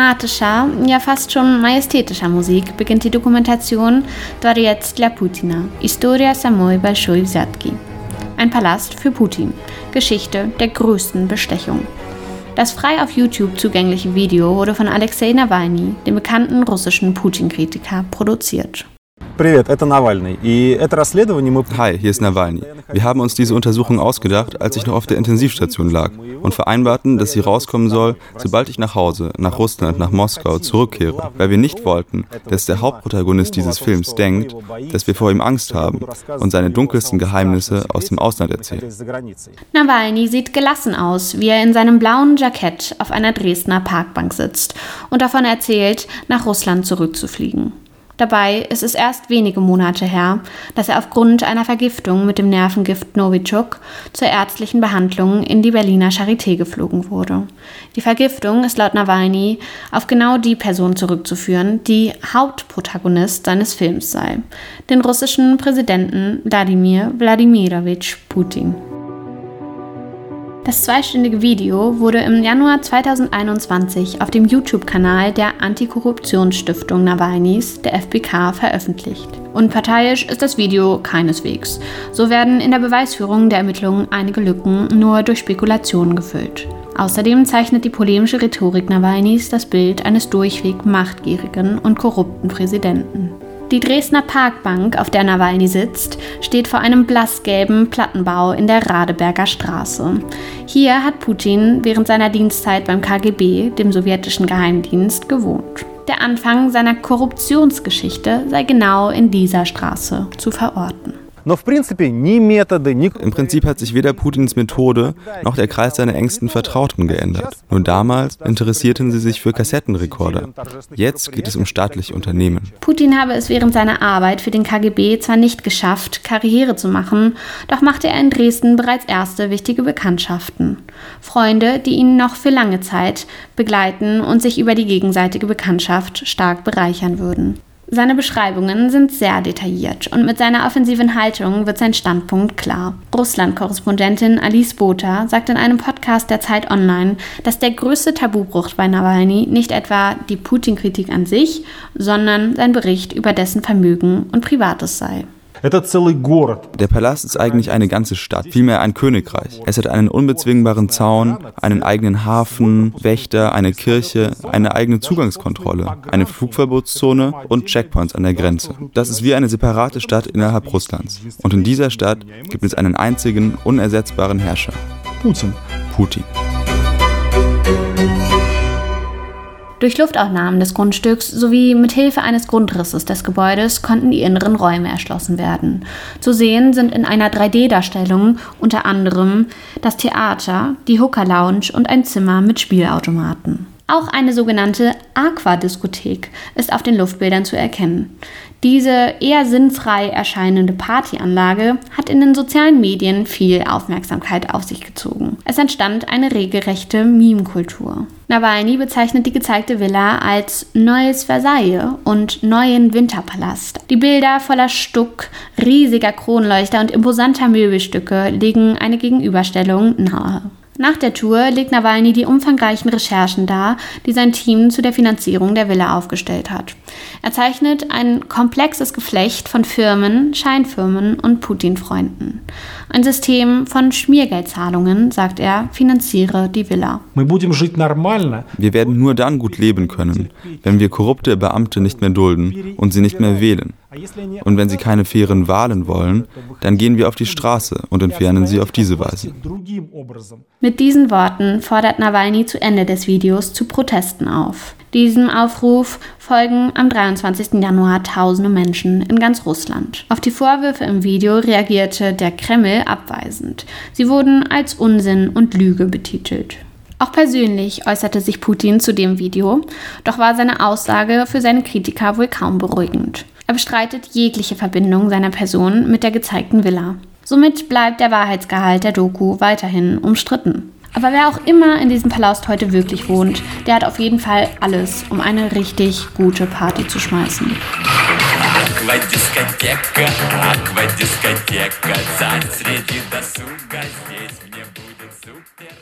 dramatischer, ja fast schon majestätischer Musik beginnt die Dokumentation Dvorets dla Putina, Historia samoj Balshoi Zatki. Ein Palast für Putin, Geschichte der größten Bestechung. Das frei auf YouTube zugängliche Video wurde von Alexei Nawalny, dem bekannten russischen Putin-Kritiker, produziert. Hi, hier ist Nawalny. Wir haben uns diese Untersuchung ausgedacht, als ich noch auf der Intensivstation lag und vereinbarten, dass sie rauskommen soll, sobald ich nach Hause, nach Russland, nach Moskau zurückkehre, weil wir nicht wollten, dass der Hauptprotagonist dieses Films denkt, dass wir vor ihm Angst haben und seine dunkelsten Geheimnisse aus dem Ausland erzählen. Nawalny sieht gelassen aus, wie er in seinem blauen Jackett auf einer Dresdner Parkbank sitzt und davon erzählt, nach Russland zurückzufliegen. Dabei ist es erst wenige Monate her, dass er aufgrund einer Vergiftung mit dem Nervengift Novichok zur ärztlichen Behandlung in die Berliner Charité geflogen wurde. Die Vergiftung ist laut Nawalny auf genau die Person zurückzuführen, die Hauptprotagonist seines Films sei, den russischen Präsidenten Wladimir Wladimirovich Putin. Das zweistündige Video wurde im Januar 2021 auf dem YouTube-Kanal der Antikorruptionsstiftung Nawalnys, der FBK, veröffentlicht. Unparteiisch ist das Video keineswegs. So werden in der Beweisführung der Ermittlungen einige Lücken nur durch Spekulationen gefüllt. Außerdem zeichnet die polemische Rhetorik Nawalnys das Bild eines durchweg machtgierigen und korrupten Präsidenten. Die Dresdner Parkbank, auf der Nawalny sitzt, steht vor einem blassgelben Plattenbau in der Radeberger Straße. Hier hat Putin während seiner Dienstzeit beim KGB, dem sowjetischen Geheimdienst, gewohnt. Der Anfang seiner Korruptionsgeschichte sei genau in dieser Straße zu verorten. Im Prinzip hat sich weder Putins Methode noch der Kreis seiner engsten Vertrauten geändert. Nur damals interessierten sie sich für Kassettenrekorder. Jetzt geht es um staatliche Unternehmen. Putin habe es während seiner Arbeit für den KGB zwar nicht geschafft, Karriere zu machen, doch machte er in Dresden bereits erste wichtige Bekanntschaften. Freunde, die ihn noch für lange Zeit begleiten und sich über die gegenseitige Bekanntschaft stark bereichern würden. Seine Beschreibungen sind sehr detailliert und mit seiner offensiven Haltung wird sein Standpunkt klar. Russland-Korrespondentin Alice Botha sagt in einem Podcast der Zeit Online, dass der größte Tabubruch bei Nawalny nicht etwa die Putin-Kritik an sich, sondern sein Bericht über dessen Vermögen und Privates sei. Der Palast ist eigentlich eine ganze Stadt, vielmehr ein Königreich. Es hat einen unbezwingbaren Zaun, einen eigenen Hafen, Wächter, eine Kirche, eine eigene Zugangskontrolle, eine Flugverbotszone und Checkpoints an der Grenze. Das ist wie eine separate Stadt innerhalb Russlands. Und in dieser Stadt gibt es einen einzigen, unersetzbaren Herrscher. Putin. Putin. Durch Luftaufnahmen des Grundstücks sowie mit Hilfe eines Grundrisses des Gebäudes konnten die inneren Räume erschlossen werden. Zu sehen sind in einer 3D-Darstellung unter anderem das Theater, die Hooker Lounge und ein Zimmer mit Spielautomaten. Auch eine sogenannte Aquadiskothek ist auf den Luftbildern zu erkennen. Diese eher sinnfrei erscheinende Partyanlage hat in den sozialen Medien viel Aufmerksamkeit auf sich gezogen. Es entstand eine regelrechte Meme-Kultur. Nawalny bezeichnet die gezeigte Villa als neues Versailles und neuen Winterpalast. Die Bilder voller Stuck, riesiger Kronleuchter und imposanter Möbelstücke legen eine Gegenüberstellung nahe. Nach der Tour legt Nawalny die umfangreichen Recherchen dar, die sein Team zu der Finanzierung der Villa aufgestellt hat. Er zeichnet ein komplexes Geflecht von Firmen, Scheinfirmen und Putin-Freunden. Ein System von Schmiergeldzahlungen, sagt er, finanziere die Villa. Wir werden nur dann gut leben können, wenn wir korrupte Beamte nicht mehr dulden und sie nicht mehr wählen. Und wenn sie keine fairen Wahlen wollen, dann gehen wir auf die Straße und entfernen sie auf diese Weise. Mit diesen Worten fordert Nawalny zu Ende des Videos zu Protesten auf. Diesem Aufruf folgen am 23. Januar tausende Menschen in ganz Russland. Auf die Vorwürfe im Video reagierte der Kreml abweisend. Sie wurden als Unsinn und Lüge betitelt. Auch persönlich äußerte sich Putin zu dem Video, doch war seine Aussage für seine Kritiker wohl kaum beruhigend. Er bestreitet jegliche Verbindung seiner Person mit der gezeigten Villa. Somit bleibt der Wahrheitsgehalt der Doku weiterhin umstritten. Aber wer auch immer in diesem Palast heute wirklich wohnt, der hat auf jeden Fall alles, um eine richtig gute Party zu schmeißen.